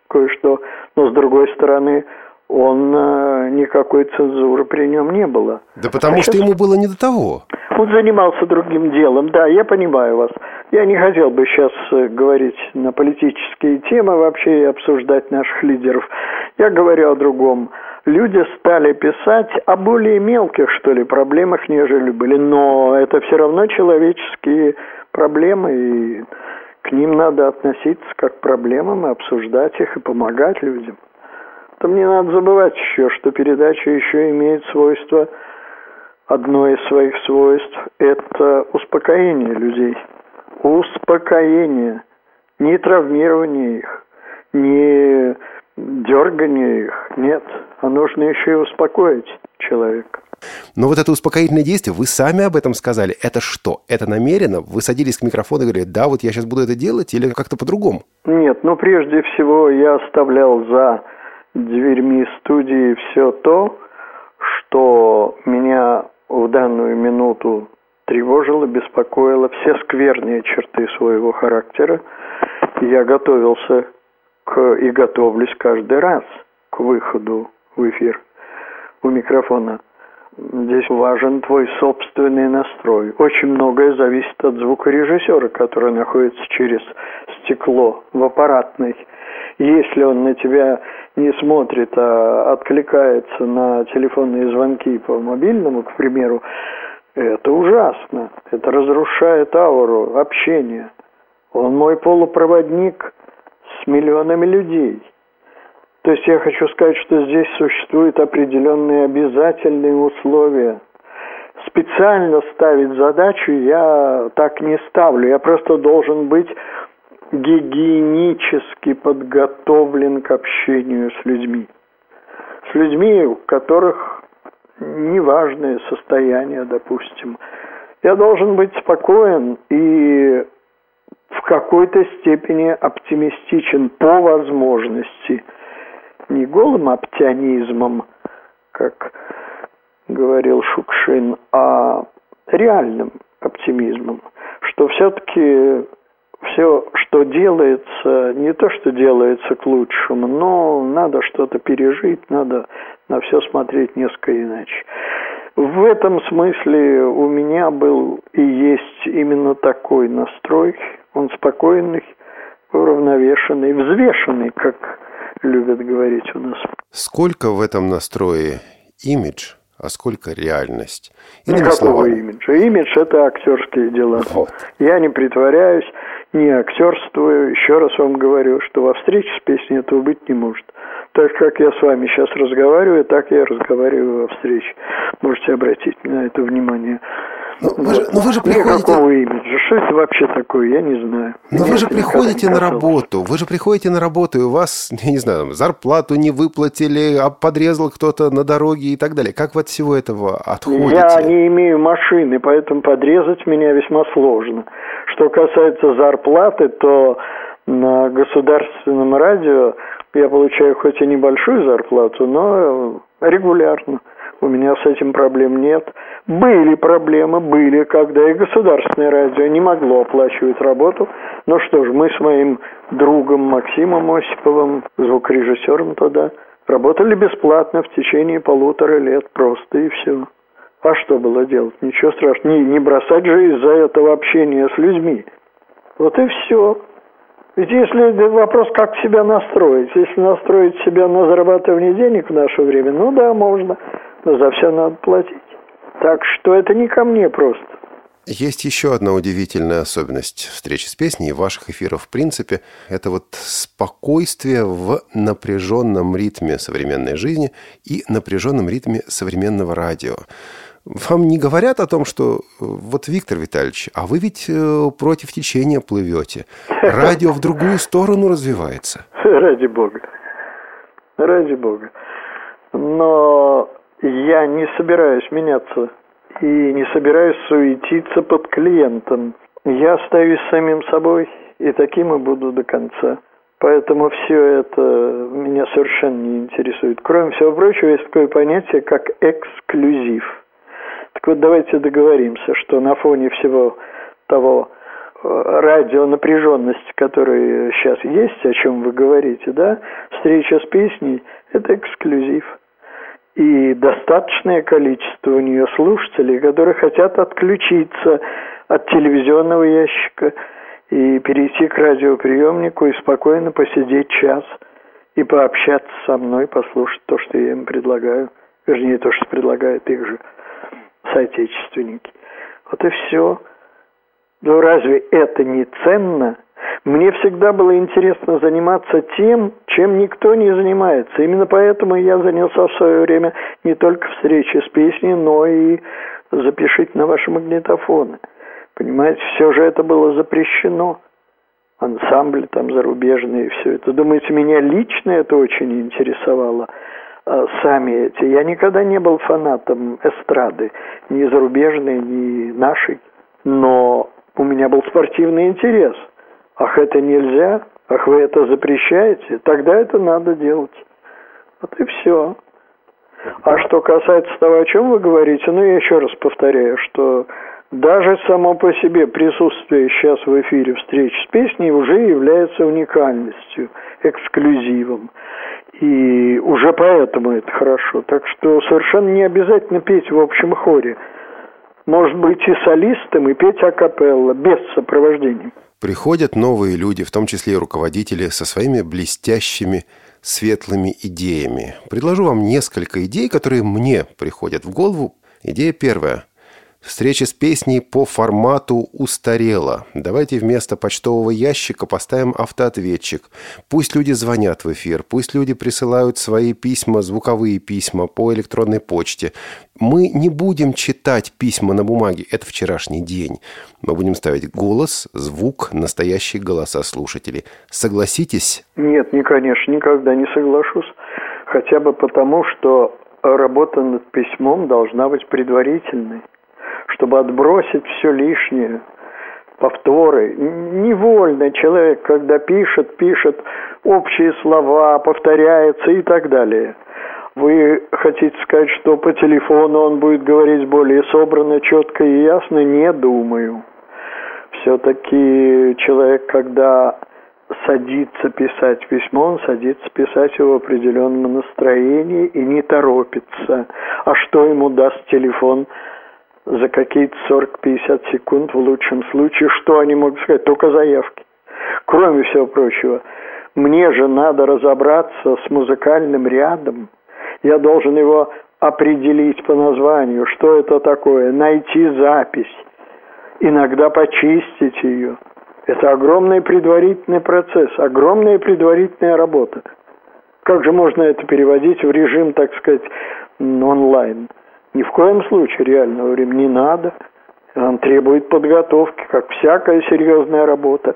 кое-что. Но с другой стороны, он э, никакой цензуры при нем не было. Да потому а что сейчас... ему было не до того. Он занимался другим делом, да, я понимаю вас. Я не хотел бы сейчас э, говорить на политические темы вообще и обсуждать наших лидеров. Я говорю о другом. Люди стали писать о более мелких, что ли, проблемах, нежели были. Но это все равно человеческие проблемы, и к ним надо относиться как к проблемам, и обсуждать их, и помогать людям. Там не надо забывать еще, что передача еще имеет свойство, одно из своих свойств – это успокоение людей. Успокоение, не травмирование их, не дергание их, нет. А нужно еще и успокоить человека. Но вот это успокоительное действие, вы сами об этом сказали. Это что? Это намеренно? Вы садились к микрофону и говорили, да, вот я сейчас буду это делать, или как-то по-другому? Нет, ну прежде всего я оставлял за дверьми студии все то, что меня в данную минуту тревожило, беспокоило, все скверные черты своего характера. Я готовился к, и готовлюсь каждый раз к выходу в эфир у микрофона. Здесь важен твой собственный настрой. Очень многое зависит от звукорежиссера, который находится через стекло в аппаратной. Если он на тебя не смотрит, а откликается на телефонные звонки по мобильному, к примеру, это ужасно. Это разрушает ауру общения. Он мой полупроводник с миллионами людей. То есть я хочу сказать, что здесь существуют определенные обязательные условия. Специально ставить задачу я так не ставлю. Я просто должен быть гигиенически подготовлен к общению с людьми. С людьми, у которых неважное состояние, допустим. Я должен быть спокоен и в какой-то степени оптимистичен по возможности – не голым оптимизмом, как говорил Шукшин, а реальным оптимизмом, что все-таки все, что делается, не то, что делается к лучшему, но надо что-то пережить, надо на все смотреть несколько иначе. В этом смысле у меня был и есть именно такой настрой, он спокойный, уравновешенный, взвешенный, как любят говорить у нас. Сколько в этом настрое имидж, а сколько реальность? Иными Никакого словами... имиджа. Имидж – это актерские дела. Вот. Я не притворяюсь, не актерствую. Еще раз вам говорю, что во встрече с песней этого быть не может. Так как я с вами сейчас разговариваю, так я разговариваю во встрече. Можете обратить на это внимание. Но ну, вы же, но ну, вы же приходите... Никакого имиджа. Что это вообще такое, я не знаю. Но вы же приходите на работу. Вы же приходите на работу, и у вас, я не знаю, зарплату не выплатили, а подрезал кто-то на дороге и так далее. Как вы от всего этого отходите? Я не имею машины, поэтому подрезать меня весьма сложно. Что касается зарплаты, то на государственном радио я получаю хоть и небольшую зарплату, но регулярно. У меня с этим проблем нет. Были проблемы, были, когда и государственное радио не могло оплачивать работу. Ну что ж, мы с моим другом Максимом Осиповым, звукорежиссером тогда, работали бесплатно в течение полутора лет просто и все. А что было делать? Ничего страшного. Не, не бросать же из-за этого общения с людьми. Вот и все. Ведь если вопрос, как себя настроить, если настроить себя на зарабатывание денег в наше время, ну да, можно, но за все надо платить. Так что это не ко мне просто. Есть еще одна удивительная особенность встречи с песней и ваших эфиров в принципе. Это вот спокойствие в напряженном ритме современной жизни и напряженном ритме современного радио. Вам не говорят о том, что вот, Виктор Витальевич, а вы ведь э, против течения плывете. Радио в другую сторону развивается. Ради бога. Ради бога. Но я не собираюсь меняться и не собираюсь суетиться под клиентом. Я остаюсь самим собой, и таким и буду до конца. Поэтому все это меня совершенно не интересует. Кроме всего прочего, есть такое понятие, как эксклюзив. Так вот, давайте договоримся, что на фоне всего того э, радионапряженности, которая сейчас есть, о чем вы говорите, да, встреча с песней – это эксклюзив – и достаточное количество у нее слушателей, которые хотят отключиться от телевизионного ящика и перейти к радиоприемнику и спокойно посидеть час и пообщаться со мной, послушать то, что я им предлагаю, вернее, то, что предлагают их же соотечественники. Вот и все. Но разве это не ценно? Мне всегда было интересно заниматься тем, чем никто не занимается. Именно поэтому я занялся в свое время не только встречей с песней, но и запишите на ваши магнитофоны. Понимаете, все же это было запрещено. Ансамбли там зарубежные, все это. Думаете, меня лично это очень интересовало? А сами эти. Я никогда не был фанатом эстрады, ни зарубежной, ни нашей. Но у меня был спортивный интерес. Ах, это нельзя? Ах, вы это запрещаете? Тогда это надо делать. Вот и все. А что касается того, о чем вы говорите, ну, я еще раз повторяю, что даже само по себе присутствие сейчас в эфире встреч с песней уже является уникальностью, эксклюзивом. И уже поэтому это хорошо. Так что совершенно не обязательно петь в общем хоре. Может быть и солистом, и петь акапелла, без сопровождения. Приходят новые люди, в том числе и руководители, со своими блестящими светлыми идеями. Предложу вам несколько идей, которые мне приходят в голову. Идея первая – Встреча с песней по формату устарела. Давайте вместо почтового ящика поставим автоответчик. Пусть люди звонят в эфир, пусть люди присылают свои письма, звуковые письма по электронной почте. Мы не будем читать письма на бумаге, это вчерашний день. Мы будем ставить голос, звук, настоящие голоса слушателей. Согласитесь? Нет, не, конечно, никогда не соглашусь. Хотя бы потому, что работа над письмом должна быть предварительной чтобы отбросить все лишнее, повторы. Невольно человек, когда пишет, пишет общие слова, повторяется и так далее. Вы хотите сказать, что по телефону он будет говорить более собранно, четко и ясно? Не думаю. Все-таки человек, когда садится писать письмо, он садится писать его в определенном настроении и не торопится. А что ему даст телефон за какие-то 40-50 секунд в лучшем случае. Что они могут сказать? Только заявки. Кроме всего прочего, мне же надо разобраться с музыкальным рядом. Я должен его определить по названию, что это такое, найти запись, иногда почистить ее. Это огромный предварительный процесс, огромная предварительная работа. Как же можно это переводить в режим, так сказать, онлайн? Ни в коем случае реального времени не надо. Он требует подготовки, как всякая серьезная работа.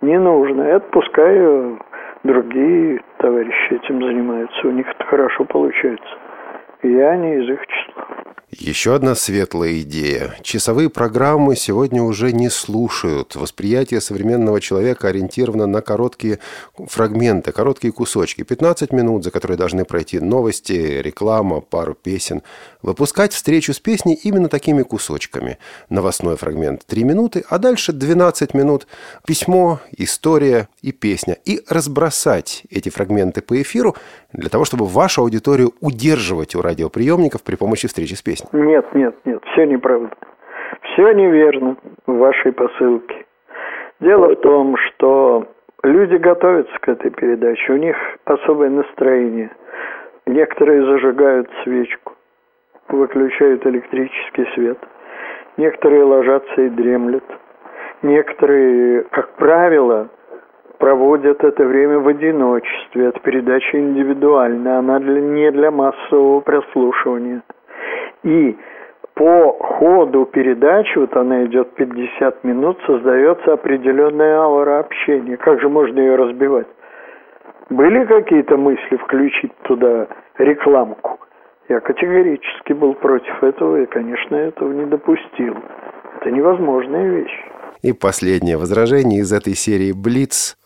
Не нужно. Это пускай э, другие товарищи этим занимаются. У них это хорошо получается. Я не из их числа. Еще одна светлая идея. Часовые программы сегодня уже не слушают. Восприятие современного человека ориентировано на короткие фрагменты, короткие кусочки. 15 минут, за которые должны пройти новости, реклама, пару песен. Выпускать встречу с песней именно такими кусочками. Новостной фрагмент 3 минуты, а дальше 12 минут. Письмо, история и песня. И разбросать эти фрагменты по эфиру для того, чтобы вашу аудиторию удерживать у радиоприемников при помощи встречи с песней песни. Нет, нет, нет, все неправда. Все неверно в вашей посылке. Дело в том, что люди готовятся к этой передаче, у них особое настроение. Некоторые зажигают свечку, выключают электрический свет. Некоторые ложатся и дремлют. Некоторые, как правило, проводят это время в одиночестве. Эта передача индивидуальная, она для, не для массового прослушивания. И по ходу передачи, вот она идет 50 минут, создается определенная аура общения. Как же можно ее разбивать? Были какие-то мысли включить туда рекламку? Я категорически был против этого и, конечно, этого не допустил. Это невозможная вещь. И последнее возражение из этой серии «Блиц»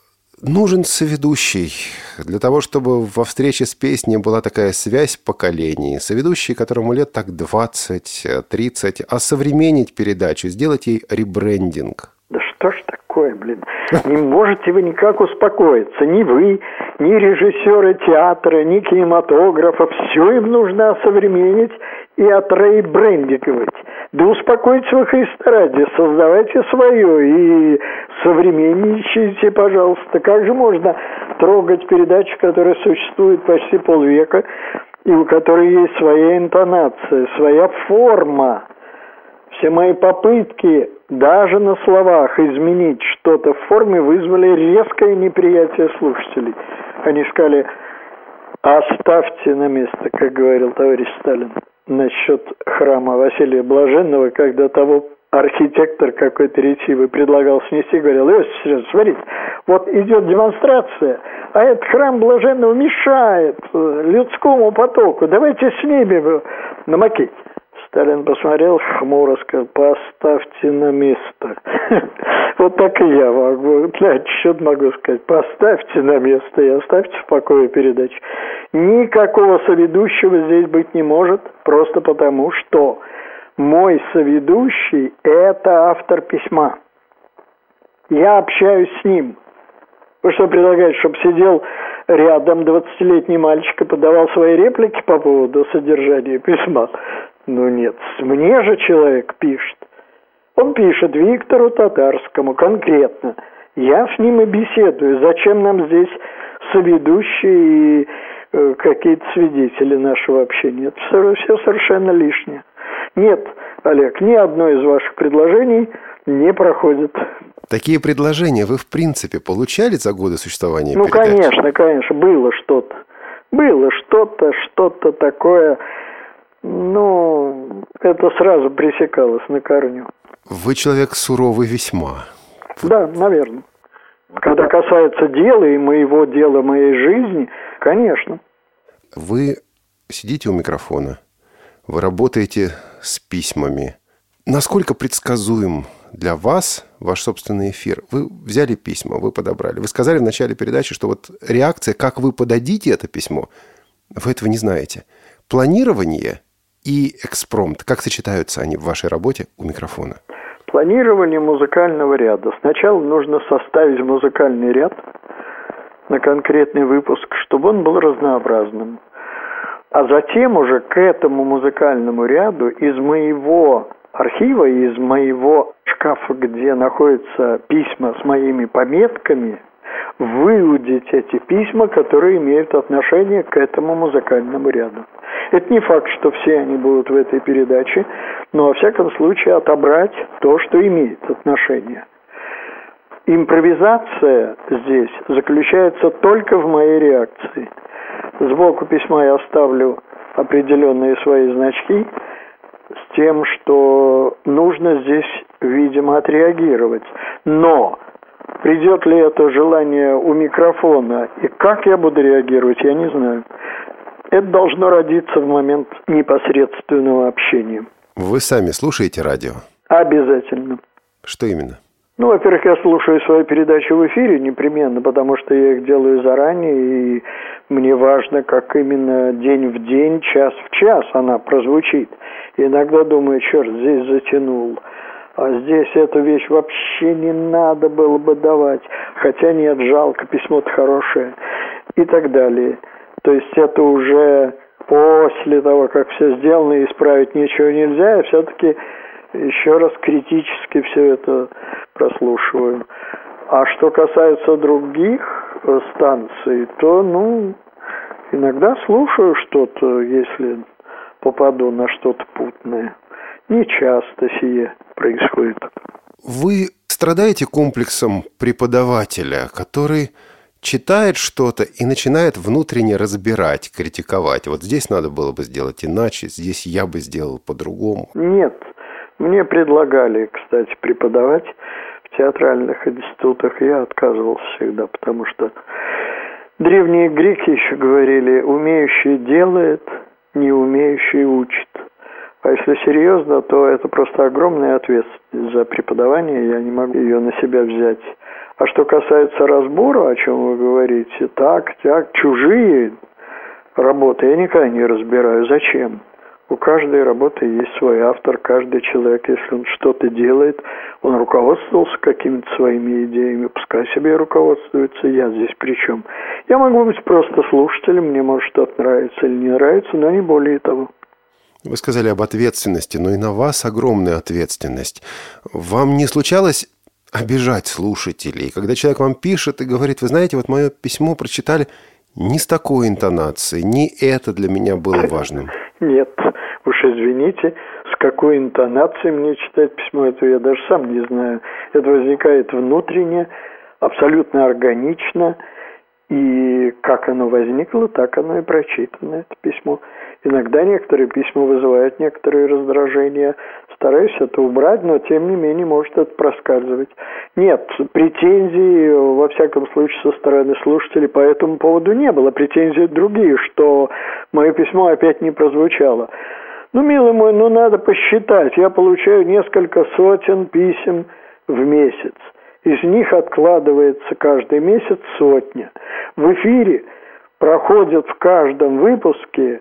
Нужен соведущий для того, чтобы во встрече с песней была такая связь поколений. Соведущий, которому лет так 20-30, а современнить передачу, сделать ей ребрендинг. Да что ж такое, блин? Не можете вы никак успокоиться. Ни вы, ни режиссеры театра, ни кинематографа. Все им нужно осовременить и отрейбрендинговать. Да успокойтесь вы, Христа ради, создавайте свое и современничайте, пожалуйста. Как же можно трогать передачу, которая существует почти полвека, и у которой есть своя интонация, своя форма? Все мои попытки даже на словах изменить что-то в форме вызвали резкое неприятие слушателей. Они сказали, оставьте на место, как говорил товарищ Сталин, насчет храма Василия Блаженного, когда того архитектор какой-то ретивый предлагал снести, говорил, Иосиф Сергеевич, смотрите, вот идет демонстрация, а этот храм Блаженного мешает людскому потоку, давайте снимем на макете. Сталин посмотрел хмуро, сказал, поставьте на место. Вот так и я могу, отчет могу сказать, поставьте на место и оставьте в покое передачу. Никакого соведущего здесь быть не может, просто потому что мой соведущий – это автор письма. Я общаюсь с ним. Вы что предлагаете, чтобы сидел рядом 20-летний мальчик и подавал свои реплики по поводу содержания письма? Ну нет, мне же человек пишет. Он пишет Виктору Татарскому конкретно. Я с ним и беседую. Зачем нам здесь соведущие и э, какие-то свидетели нашего общения? Это все, все совершенно лишнее. Нет, Олег, ни одно из ваших предложений не проходит. Такие предложения вы в принципе получали за годы существования Ну, передачи? конечно, конечно, было что-то. Было что-то, что-то такое ну, это сразу пресекалось на корню. Вы человек суровый весьма. Да, наверное. Когда касается дела и моего дела, моей жизни, конечно. Вы сидите у микрофона, вы работаете с письмами. Насколько предсказуем для вас ваш собственный эфир? Вы взяли письма, вы подобрали. Вы сказали в начале передачи, что вот реакция, как вы подадите это письмо, вы этого не знаете. Планирование и экспромт. Как сочетаются они в вашей работе у микрофона? Планирование музыкального ряда. Сначала нужно составить музыкальный ряд на конкретный выпуск, чтобы он был разнообразным. А затем уже к этому музыкальному ряду из моего архива, из моего шкафа, где находятся письма с моими пометками, выудить эти письма, которые имеют отношение к этому музыкальному ряду. Это не факт, что все они будут в этой передаче, но во всяком случае отобрать то, что имеет отношение. Импровизация здесь заключается только в моей реакции. Сбоку письма я оставлю определенные свои значки с тем, что нужно здесь, видимо, отреагировать. Но придет ли это желание у микрофона и как я буду реагировать, я не знаю. Это должно родиться в момент непосредственного общения. Вы сами слушаете радио? Обязательно. Что именно? Ну, во-первых, я слушаю свою передачу в эфире непременно, потому что я их делаю заранее, и мне важно, как именно день в день, час в час она прозвучит. И иногда думаю, черт, здесь затянул, а здесь эту вещь вообще не надо было бы давать, хотя нет, жалко, письмо-то хорошее, и так далее. То есть это уже после того, как все сделано, и исправить ничего нельзя, я все-таки еще раз критически все это прослушиваю. А что касается других э, станций, то, ну, иногда слушаю что-то, если попаду на что-то путное. Не часто сие происходит. Вы страдаете комплексом преподавателя, который читает что-то и начинает внутренне разбирать, критиковать. Вот здесь надо было бы сделать иначе, здесь я бы сделал по-другому. Нет. Мне предлагали, кстати, преподавать в театральных институтах. Я отказывался всегда, потому что древние греки еще говорили, умеющий делает, не умеющий учит. А если серьезно, то это просто огромная ответственность за преподавание. Я не могу ее на себя взять. А что касается разбора, о чем вы говорите, так, так, чужие работы я никогда не разбираю. Зачем? У каждой работы есть свой автор, каждый человек, если он что-то делает, он руководствовался какими-то своими идеями, пускай себе руководствуется, я здесь при чем. Я могу быть просто слушателем, мне может что-то нравится или не нравится, но не более того. Вы сказали об ответственности, но и на вас огромная ответственность. Вам не случалось обижать слушателей, когда человек вам пишет и говорит, вы знаете, вот мое письмо прочитали не с такой интонацией, не это для меня было важным? Нет, уж извините, с какой интонацией мне читать письмо, это я даже сам не знаю. Это возникает внутренне, абсолютно органично, и как оно возникло, так оно и прочитано, это письмо. Иногда некоторые письма вызывают некоторые раздражения. Стараюсь это убрать, но тем не менее может это проскальзывать. Нет, претензий, во всяком случае, со стороны слушателей по этому поводу не было. Претензии другие, что мое письмо опять не прозвучало. Ну, милый мой, ну надо посчитать. Я получаю несколько сотен писем в месяц. Из них откладывается каждый месяц сотня. В эфире проходят в каждом выпуске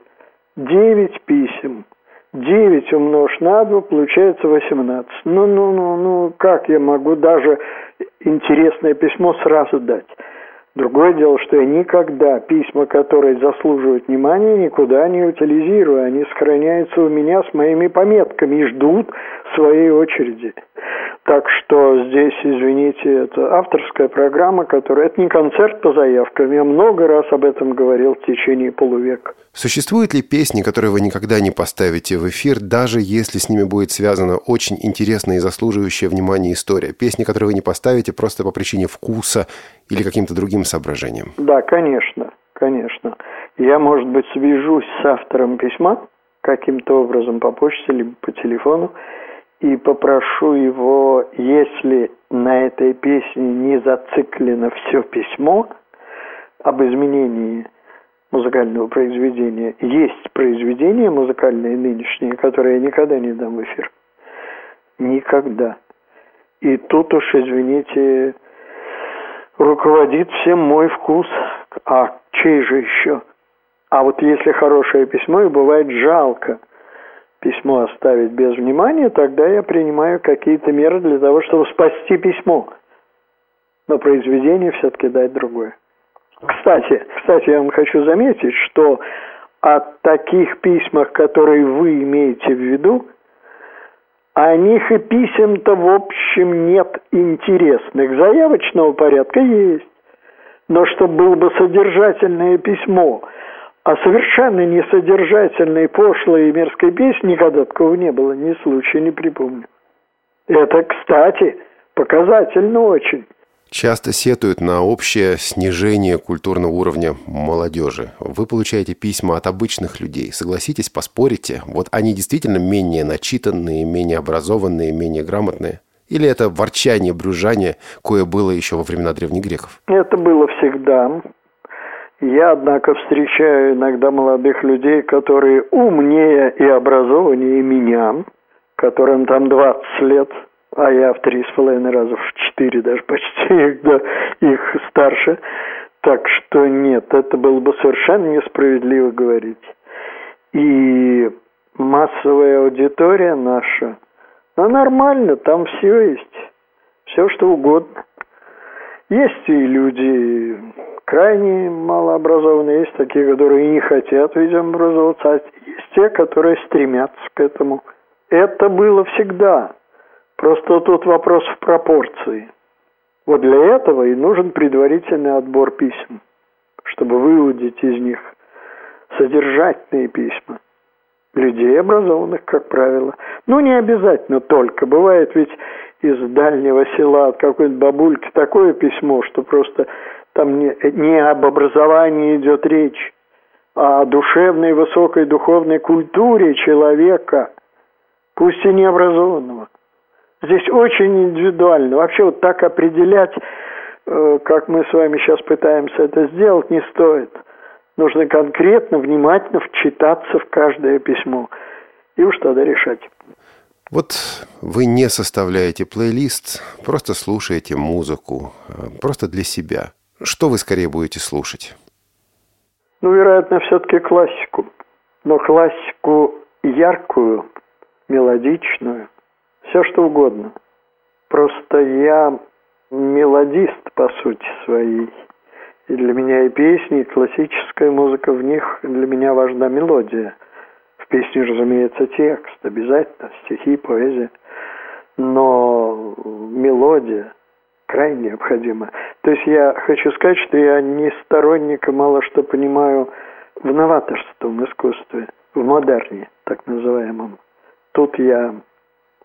9 писем. 9 умножь на 2, получается 18. Ну, ну, ну, ну, как я могу даже интересное письмо сразу дать? Другое дело, что я никогда письма, которые заслуживают внимания, никуда не утилизирую. Они сохраняются у меня с моими пометками и ждут своей очереди. Так что здесь, извините, это авторская программа, которая... Это не концерт по заявкам. Я много раз об этом говорил в течение полувека. Существуют ли песни, которые вы никогда не поставите в эфир, даже если с ними будет связана очень интересная и заслуживающая внимания история? Песни, которые вы не поставите просто по причине вкуса или каким-то другим соображениям? Да, конечно, конечно. Я, может быть, свяжусь с автором письма каким-то образом по почте либо по телефону и попрошу его, если на этой песне не зациклено все письмо об изменении музыкального произведения, есть произведения музыкальные нынешние, которые я никогда не дам в эфир. Никогда. И тут уж, извините, руководит всем мой вкус. А чей же еще? А вот если хорошее письмо, и бывает жалко письмо оставить без внимания, тогда я принимаю какие-то меры для того, чтобы спасти письмо. Но произведение все-таки дать другое. Кстати, кстати, я вам хочу заметить, что о таких письмах, которые вы имеете в виду, о них и писем-то в общем нет интересных. Заявочного порядка есть. Но чтобы было бы содержательное письмо, а совершенно несодержательной, пошлой и мерзкой песни никогда такого не было, ни случая не припомню. Это, кстати, показательно очень часто сетуют на общее снижение культурного уровня молодежи. Вы получаете письма от обычных людей. Согласитесь, поспорите. Вот они действительно менее начитанные, менее образованные, менее грамотные. Или это ворчание, брюжание, кое было еще во времена древних греков? Это было всегда. Я, однако, встречаю иногда молодых людей, которые умнее и образованнее меня, которым там 20 лет – а я в три с половиной раза, в четыре даже почти да, их старше. Так что нет, это было бы совершенно несправедливо говорить. И массовая аудитория наша, ну нормально, там все есть, все что угодно. Есть и люди крайне малообразованные, есть такие, которые не хотят, видимо, образоваться, а есть те, которые стремятся к этому. Это было всегда. Просто тут вопрос в пропорции. Вот для этого и нужен предварительный отбор писем, чтобы выудить из них содержательные письма. Людей образованных, как правило. Ну, не обязательно только. Бывает ведь из дальнего села от какой-нибудь бабульки такое письмо, что просто там не, не об образовании идет речь, а о душевной, высокой духовной культуре человека, пусть и необразованного. Здесь очень индивидуально. Вообще вот так определять, э, как мы с вами сейчас пытаемся это сделать, не стоит. Нужно конкретно, внимательно вчитаться в каждое письмо. И уж тогда решать. Вот вы не составляете плейлист, просто слушаете музыку, э, просто для себя. Что вы скорее будете слушать? Ну, вероятно, все-таки классику. Но классику яркую, мелодичную, все что угодно. Просто я мелодист по сути своей. И для меня и песни, и классическая музыка, в них для меня важна мелодия. В песне, разумеется, текст, обязательно, стихи, поэзия. Но мелодия крайне необходима. То есть я хочу сказать, что я не сторонник мало что понимаю в новаторском искусстве, в модерне, так называемом. Тут я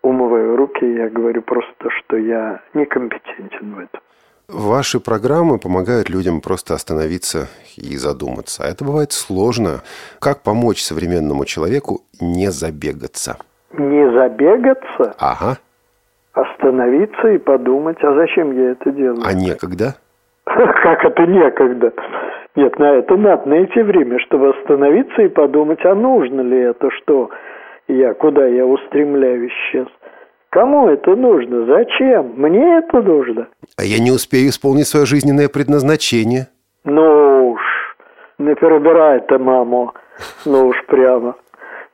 умываю руки, я говорю просто, что я некомпетентен в этом. Ваши программы помогают людям просто остановиться и задуматься. А это бывает сложно. Как помочь современному человеку не забегаться? Не забегаться? Ага. Остановиться и подумать, а зачем я это делаю? А некогда? Как это некогда? Нет, на это надо найти время, чтобы остановиться и подумать, а нужно ли это, что я, куда я устремляюсь сейчас. Кому это нужно? Зачем? Мне это нужно. А я не успею исполнить свое жизненное предназначение. Ну уж, не перебирай ты, маму. Ну уж прямо.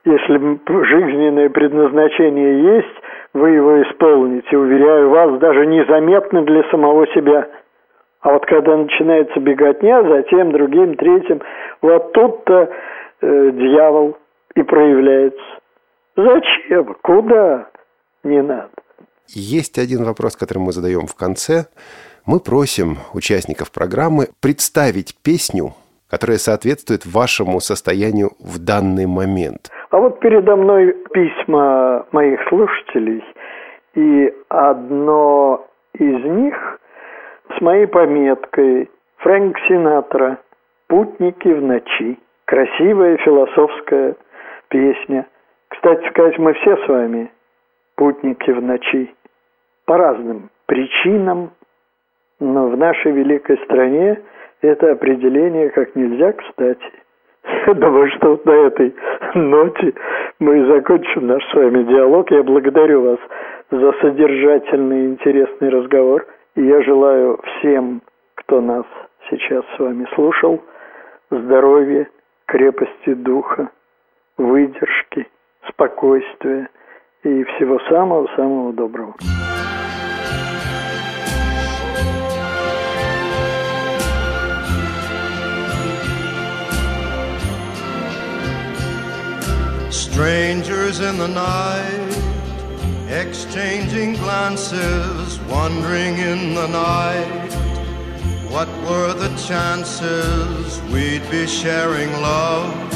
Если жизненное предназначение есть, вы его исполните, уверяю вас, даже незаметно для самого себя. А вот когда начинается беготня, затем другим, третьим, вот тут-то э, дьявол и проявляется. Зачем? Куда? Не надо. Есть один вопрос, который мы задаем в конце. Мы просим участников программы представить песню, которая соответствует вашему состоянию в данный момент. А вот передо мной письма моих слушателей, и одно из них с моей пометкой «Фрэнк Синатра. Путники в ночи». Красивая философская песня – кстати сказать, мы все с вами путники в ночи по разным причинам, но в нашей великой стране это определение как нельзя кстати. Думаю, что на этой ноте мы и закончим наш с вами диалог. Я благодарю вас за содержательный и интересный разговор. И я желаю всем, кто нас сейчас с вами слушал, здоровья, крепости духа, выдержки – спокойствия и всего самого-самого доброго. Strangers in the night, exchanging glances, wandering in the night. What were the chances we'd be sharing love?